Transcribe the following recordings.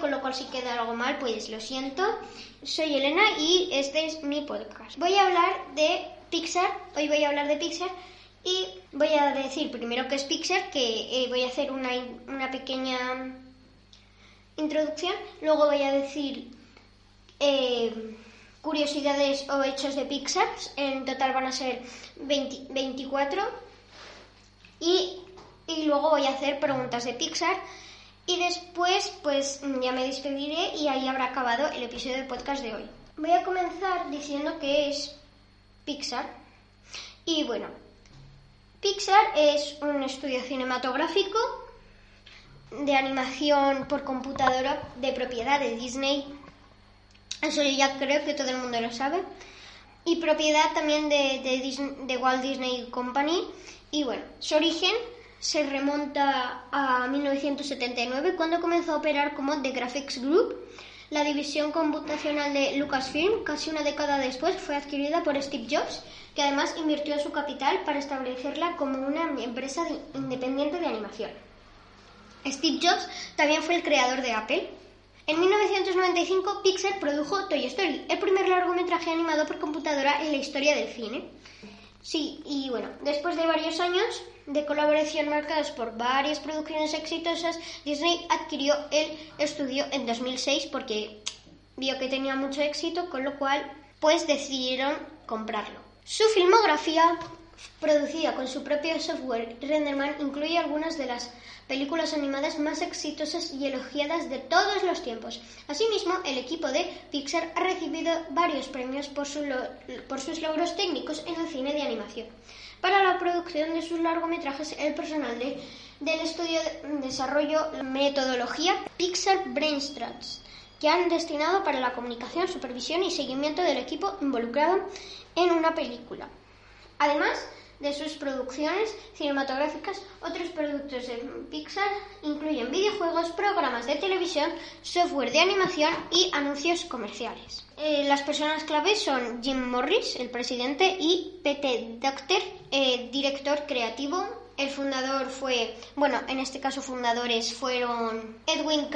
con lo cual si queda algo mal, pues lo siento. Soy Elena y este es mi podcast. Voy a hablar de Pixar, hoy voy a hablar de Pixar y voy a decir primero qué es Pixar, que eh, voy a hacer una, una, pequeña introducción, luego voy a decir eh, curiosidades o hechos de Pixar, en total van a ser 24 y, y luego voy a hacer preguntas de Pixar y después pues ya me despediré y ahí habrá acabado el episodio del podcast de hoy. Voy a comenzar diciendo que es Pixar y bueno, Pixar es un estudio cinematográfico de animación por computadora de propiedad de Disney eso ya creo que todo el mundo lo sabe. Y propiedad también de, de, Walt Disney Company. Y bueno, su origen se remonta a 1979 cuando comenzó a operar como The Graphics Group. La división computacional de Lucasfilm, casi una década después, fue adquirida por Steve Jobs, que además invirtió su capital para establecerla como una empresa independiente de animación. Steve Jobs también fue el creador de Apple en 1995 Pixar produjo Toy Story, el primer largometraje animado por computadora en la historia del cine. Sí, y bueno, después de varios años de colaboración marcados por varias producciones exitosas, Disney adquirió el estudio en 2006 porque vio que tenía mucho éxito, con lo cual pues decidieron comprarlo. Su filmografía producida con su propio software Renderman, incluye algunas de las películas animadas más exitosas y elogiadas de todos los tiempos. Asimismo, el equipo de Pixar ha recibido varios premios por, sus logros técnicos en el cine de animación. Para la producción de sus largometrajes, el personal del estudio desarrolló la metodología Pixar Brainstruts, que han destinado para la comunicación, supervisión y seguimiento del equipo involucrado en una película. Además de sus producciones cinematográficas, otros productos de Pixar incluyen videojuegos, programas de televisión, software de animación y anuncios comerciales. Eh, las personas claves son Jim Morris, el presidente, y Pete Docter, eh, director creativo. El fundador fue, bueno, en este caso fundadores fueron Edwin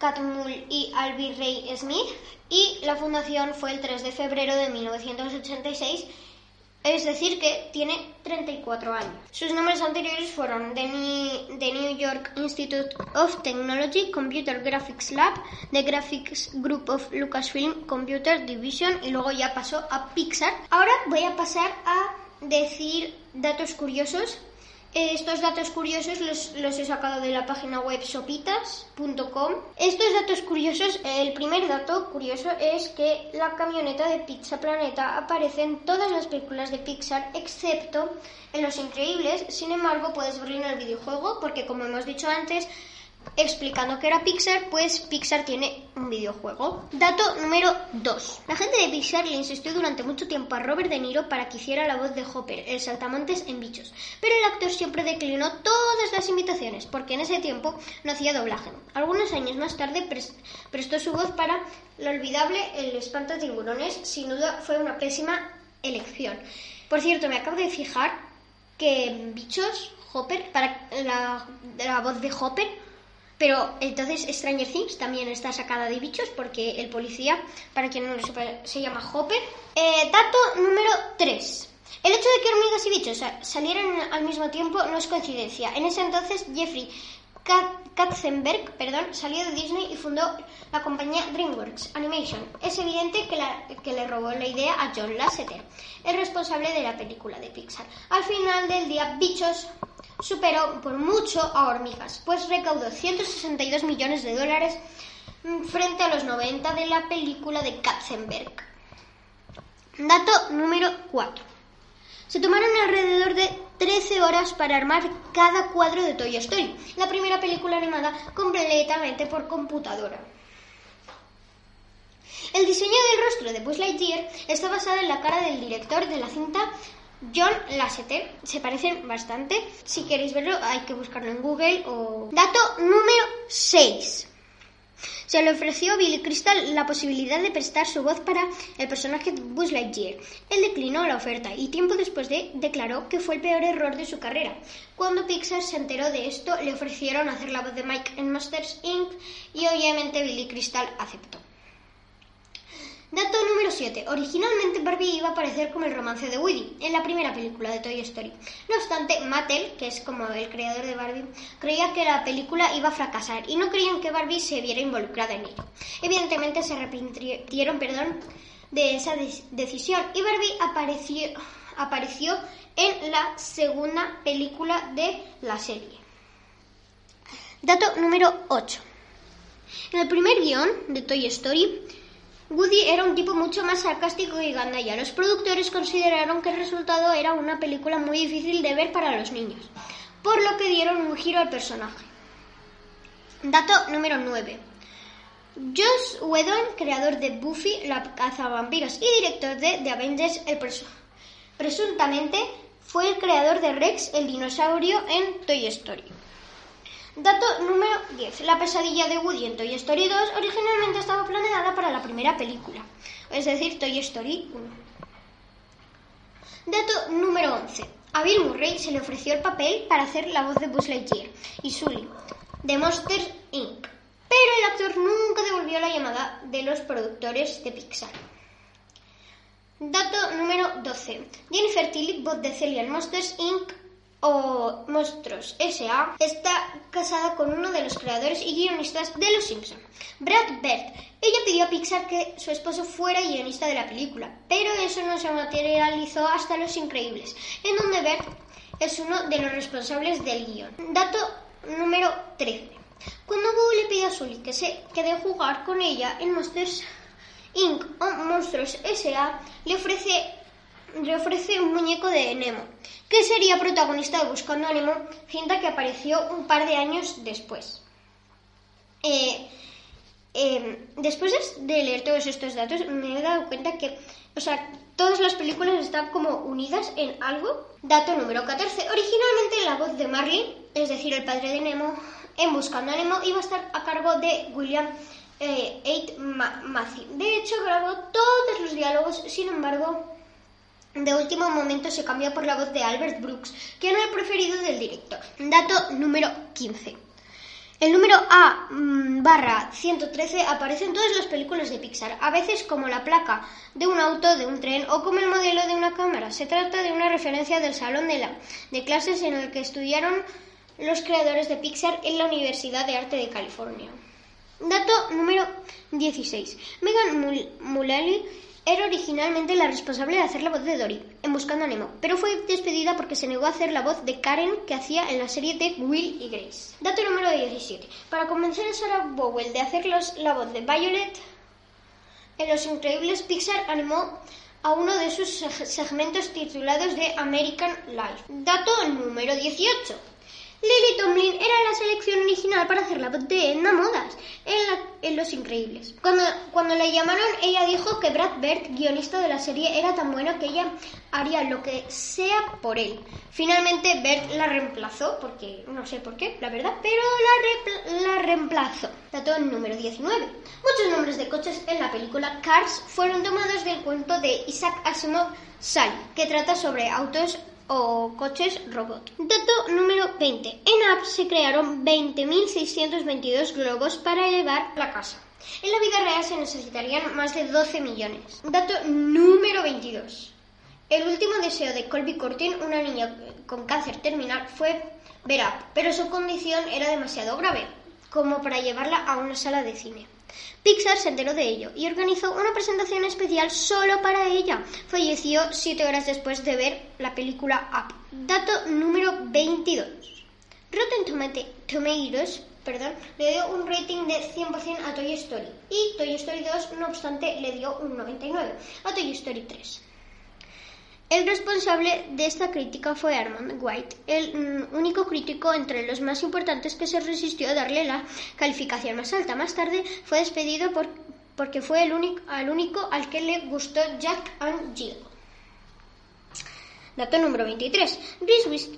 Catmull y Alby Ray Smith, y la fundación fue el 3 de febrero de 1986 es decir, que tiene 34 años. Sus nombres anteriores fueron The New York Institute of Technology Computer Graphics Lab, The Graphics Group of Lucasfilm Computer Division y luego ya pasó a Pixar. Ahora voy a pasar a decir datos curiosos estos datos curiosos los, he sacado de la página web sopitas.com. Estos datos curiosos, el primer dato curioso es que la camioneta de Pizza Planeta aparece en todas las películas de Pixar excepto en Los Increíbles. Sin embargo, puedes verlo en el videojuego porque, como hemos dicho antes, explicando que era Pixar, pues Pixar tiene un videojuego. Dato número 2. La gente de Pixar le insistió durante mucho tiempo a Robert De Niro para que hiciera la voz de Hopper, el saltamontes en bichos, pero el actor siempre declinó todas las invitaciones porque en ese tiempo no hacía doblaje. Algunos años más tarde prestó su voz para lo olvidable El espanto de tiburones, sin duda fue una pésima elección. Por cierto, me acabo de fijar que bichos, Hopper, para la, la voz de Hopper, pero entonces Stranger Things también está sacada de bichos porque el policía, para quien no lo sepa, se llama Hopper. Eh, dato número 3. El hecho de que hormigas y bichos salieran al mismo tiempo no es coincidencia. En ese entonces Jeffrey Katzenberg perdón, salió de Disney y fundó la compañía DreamWorks Animation. Es evidente que, que, le robó la idea a John Lasseter, el responsable de la película de Pixar. Al final del día, Bichos superó por mucho a Hormigas, pues recaudó 162 millones de dólares mm, frente a los 90 de la película de Katzenberg. Dato número 4. Se tomaron alrededor de 13 horas para armar cada cuadro de Toy Story, la primera película animada completamente por computadora. El diseño del rostro de Buzz Lightyear está basado en la cara del director de la cinta John Lasseter. Se parecen bastante. Si queréis verlo, hay que buscarlo en Google o. Dato número 6. Se le ofreció a Billy Crystal la posibilidad de prestar su voz para el personaje de Buzz Lightyear. Él declinó la oferta y tiempo después de declaró que fue el peor error de su carrera. Cuando Pixar se enteró de esto, le ofrecieron hacer la voz de Mike en Monsters Inc. y obviamente Billy Crystal aceptó. Dato número 7. Originalmente Barbie iba a aparecer como el romance de Woody en la primera película de Toy Story. No obstante, Mattel, que es como el creador de Barbie, creía que la película iba a fracasar y no creían que Barbie se viera involucrada en ello. Evidentemente se arrepintieron perdón, de esa decisión y Barbie apareció, apareció en la segunda película de la serie. Dato número 8. En el primer guion de Toy Story, Woody era un tipo mucho más sarcástico que gandalla. Los productores consideraron que el resultado era una película muy difícil de ver para los niños, por lo que dieron un giro al personaje. Dato número 9. Joss Whedon, creador de Buffy, la cazavampiros y director de The Avengers, el presuntamente fue el creador de Rex, el dinosaurio, en Toy Story. Dato número 10. La pesadilla de Woody en Toy Story 2 originalmente estaba planeada para la primera película, es decir, Toy Story 1. Dato número 11. A Bill Murray se le ofreció el papel para hacer la voz de Buzz Lightyear y Sully de Monsters Inc. Pero el actor nunca devolvió la llamada de los productores de Pixar. Dato número 12. Jennifer Tilly, voz de Celia en Monsters Inc o Monstruos S.A. está casada con uno de los creadores y guionistas de Los Simpson, Brad Bird. Ella pidió a Pixar que su esposo fuera guionista de la película, pero eso no se materializó hasta Los Increíbles, en donde Bird es uno de los responsables del guion. Dato número 13. Cuando Boo le pide a Sully que se quede jugar con ella en Monsters Inc. o Monstruos S.A., le ofrece le ofrece un muñeco de Nemo, que sería protagonista de Buscando a Nemo, cinta que apareció un par de años después. Eh, eh, después de leer todos estos datos me he dado cuenta que, o sea, todas las películas están como unidas en algo. Dato número 14. Originalmente la voz de Marlin, es decir, el padre de Nemo, en Buscando a Nemo iba a estar a cargo de William eh, De hecho, grabó todos los diálogos, sin embargo, de último momento se cambió por la voz de Albert Brooks, que era el preferido del director. Dato número 15. El número A mm, barra 113 aparece en todas las películas de Pixar, a veces como la placa de un auto, de un tren o como el modelo de una cámara. Se trata de una referencia del salón de, la, de clases en el que estudiaron los creadores de Pixar en la Universidad de Arte de California. Dato número 16. Megan Mullally era originalmente la responsable de hacer la voz de Dory en Buscando a Nemo, pero fue despedida porque se negó a hacer la voz de Karen que hacía en la serie de Will y Grace. Dato número 17. Para convencer a Sarah Bowell de hacer la voz de Violet en Los Increíbles, Pixar animó a uno de sus segmentos titulados de American Life. Dato número 18. Lily Tomlin era la selección original para hacer la voz de Edna Modas en, Los Increíbles. Cuando, cuando le llamaron, ella dijo que Brad Bird, guionista de la serie, era tan bueno que ella haría lo que sea por él. Finalmente, Bird la reemplazó, porque no sé por qué, la verdad, pero la, la reemplazó. Dato número 19. Muchos nombres de coches en la película Cars fueron tomados del cuento de Isaac Asimov Sally, que trata sobre autos o coches robot. Dato número 20. En App se crearon 20.622 globos para elevar la casa. En la vida real se necesitarían más de 12 millones. Dato número 22. El último deseo de Colby Cortin, una niña con cáncer terminal, fue ver Up, pero su condición era demasiado grave como para llevarla a una sala de cine. Pixar se enteró de ello y organizó una presentación especial solo para ella. Falleció siete horas después de ver la película Up. Dato número 22. Rotten Tomatoes le dio un rating de 100% a Toy Story y Toy Story 2, no obstante, le dio un 99 a Toy Story 3. El responsable de esta crítica fue Armand White, el mm, único crítico entre los más importantes que se resistió a darle la calificación más alta. Más tarde fue despedido porque fue el único, al único al que le gustó Jack and Jill. Dato número 23. Reese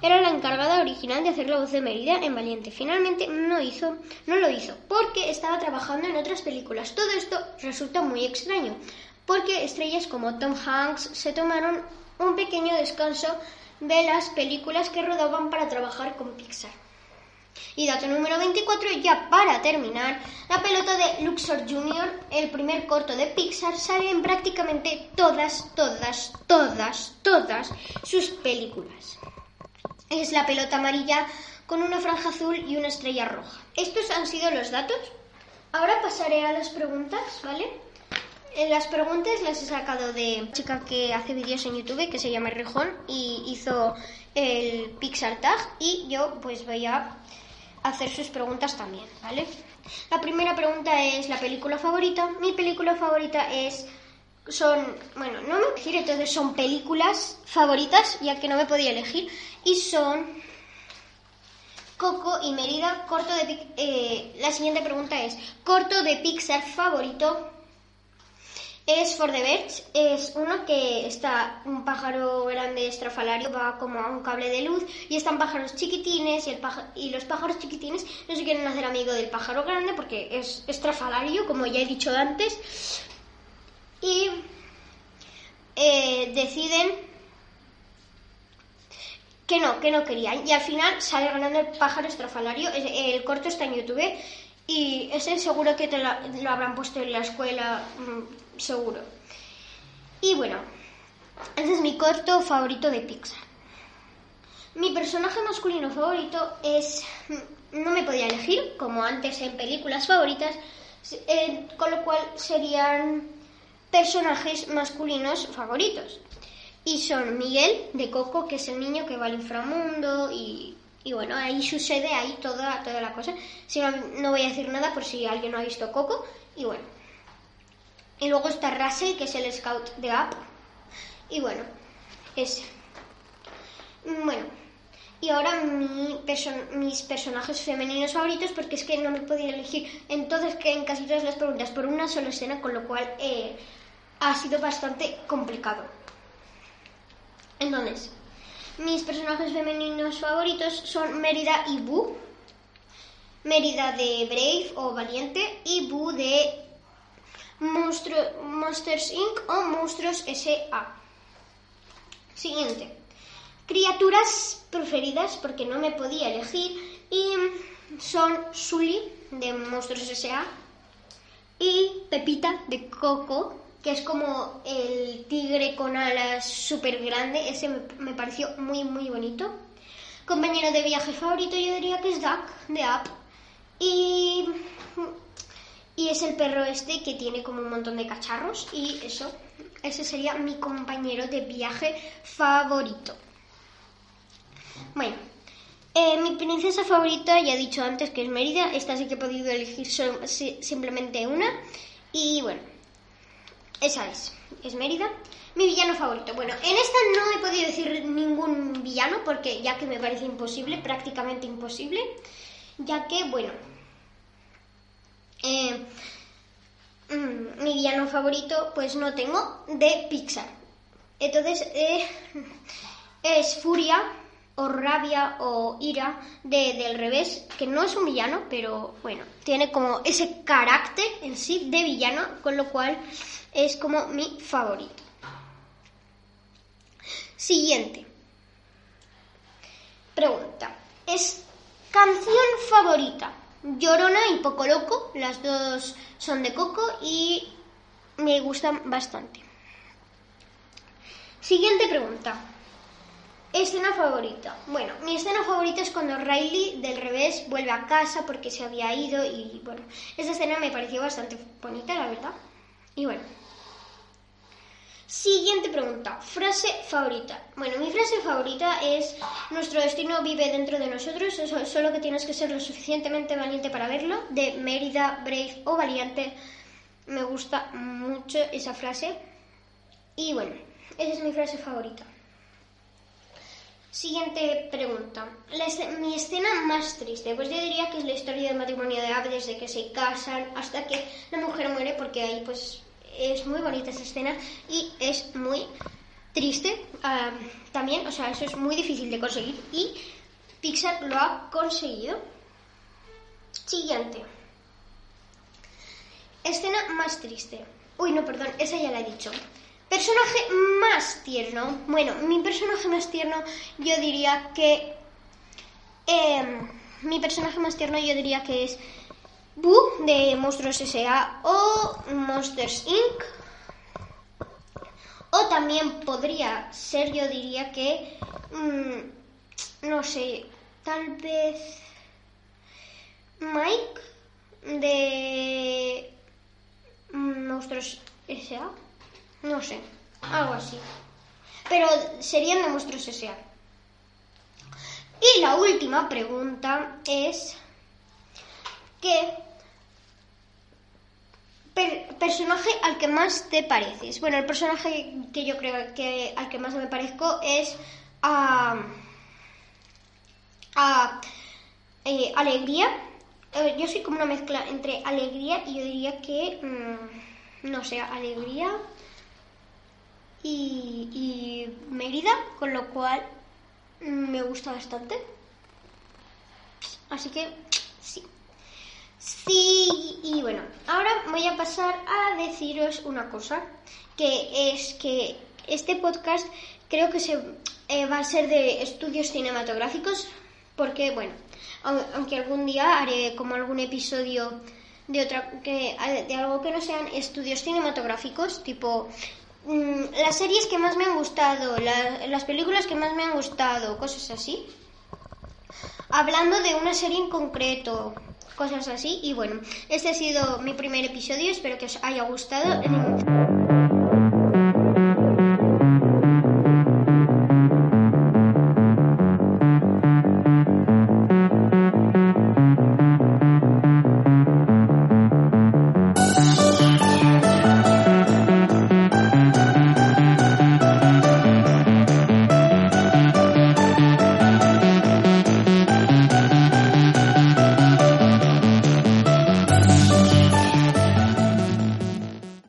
era la encargada original de hacer la voz de Mérida en Valiente. Finalmente no hizo, no lo hizo, porque estaba trabajando en otras películas. Todo esto resulta muy extraño, porque estrellas como Tom Hanks se tomaron un pequeño descanso de las películas que rodaban para trabajar con Pixar. Y dato número 24, ya para terminar, la pelota de Luxor Jr., el primer corto de Pixar, sale en prácticamente todas, todas, todas, todas sus películas. Es la pelota amarilla con una franja azul y una estrella roja. Estos han sido los datos. Ahora pasaré a las preguntas, ¿vale? En las preguntas las he sacado de una chica que hace vídeos en YouTube que se llama Rejón y hizo el Pixar Tag y yo pues voy a hacer sus preguntas también, ¿vale? La primera pregunta es la película favorita. Mi película favorita es son, bueno, no me decir, entonces son películas favoritas, ya que no me podía elegir, y son Coco y Merida, corto de eh, la siguiente pregunta es, corto de Pixar favorito es For the Birds, es uno que está un pájaro grande estrafalario, va como a un cable de luz y están pájaros chiquitines y, el y los pájaros chiquitines no se quieren hacer amigo del pájaro grande porque es estrafalario, como ya he dicho antes, y eh, deciden que no, que no querían. Y al final sale ganando el pájaro estrafalario. El corto está en YouTube y ese seguro que te lo, habrán puesto en la escuela, mm, seguro. Y bueno, ese es mi corto favorito de Pixar. Mi personaje masculino favorito es... No me podía elegir, como antes en películas favoritas, eh, con lo cual serían personajes masculinos favoritos. Y son Miguel de Coco, que es el niño que va al inframundo y, bueno, ahí sucede ahí toda, toda la cosa. Si no, no voy a decir nada por si alguien no ha visto Coco. Y bueno. Y luego está Russell, que es el scout de App. Y bueno, ese. Bueno, y ahora mi mis personajes femeninos favoritos, porque es que no me podía elegir entonces que en casi todas las preguntas por una sola escena, con lo cual eh, ha sido bastante complicado. Entonces, mis personajes femeninos favoritos son Mérida y Boo. Mérida de Brave o Valiente y Boo de Monsters Inc. o Monstruos S.A. Siguiente. Criaturas preferidas, porque no me podía elegir, y son Sully de Monstruos S.A. y Pepita de Coco que es como el tigre con alas súper grande. Ese me, pareció muy, muy bonito. Compañero de viaje favorito yo diría que es Duck, de Up. Y, y es el perro este que tiene como un montón de cacharros. Y eso, ese sería mi compañero de viaje favorito. Bueno, eh, mi princesa favorita, ya he dicho antes que es Mérida. Esta sí que he podido elegir simplemente una. Y bueno, esa es, es Mérida. Mi villano favorito. Bueno, en esta no he podido decir ningún villano porque ya que me parece imposible, prácticamente imposible, ya que, bueno, eh, mm, mi villano favorito pues no tengo de Pixar. Entonces eh, es Furia o Rabia o Ira de, del revés, que no es un villano, pero bueno, tiene como ese carácter en sí de villano, con lo cual es como mi favorito. Siguiente. Pregunta. ¿Es canción favorita? Llorona y Poco Loco. Las dos son de Coco y me gustan bastante. Siguiente pregunta. Escena favorita. Bueno, mi escena favorita es cuando Riley del revés vuelve a casa porque se había ido y bueno, esa escena me pareció bastante bonita, la verdad. Y bueno, Siguiente pregunta. Frase favorita. Bueno, mi frase favorita es nuestro destino vive dentro de nosotros, solo que tienes que ser lo suficientemente valiente para verlo, de Mérida, Brave o Valiente. Me gusta mucho esa frase. Y bueno, esa es mi frase favorita. Siguiente pregunta. mi escena más triste, pues yo diría que es la historia del matrimonio de Abe desde que se casan hasta que la mujer muere, porque ahí pues es muy bonita esa escena y es muy triste también, o sea, eso es muy difícil de conseguir y Pixar lo ha conseguido. Siguiente. Escena más triste. Uy, no, perdón, esa ya la he dicho. Personaje más tierno. Bueno, mi personaje más tierno yo diría que... Em, mi personaje más tierno yo diría que es Boo de Monstruos S.A. o Monsters Inc. O también podría ser, yo diría que... Mm, no sé, tal vez... Mike de Monstruos S.A. No sé, algo así. Pero serían de Monstruos S.A. Y la última pregunta es ¿qué personaje al que más te pareces? Bueno, el personaje que yo creo que al que más me parezco es a, a eh, Alegría. Eh, yo soy como una mezcla entre Alegría y yo diría que, mm, no sé, Alegría y, Mérida, con lo cual me gusta bastante. Así que sí. Sí, y bueno, ahora voy a pasar a deciros una cosa, que es que este podcast creo que se eh, va a ser de estudios cinematográficos, porque bueno, aunque algún día haré como algún episodio de otra que de algo que no sean estudios cinematográficos, tipo las series que más me han gustado, las películas que más me han gustado, cosas así. Hablando de una serie en concreto, cosas así. Y bueno, este ha sido mi primer episodio, espero que os haya gustado.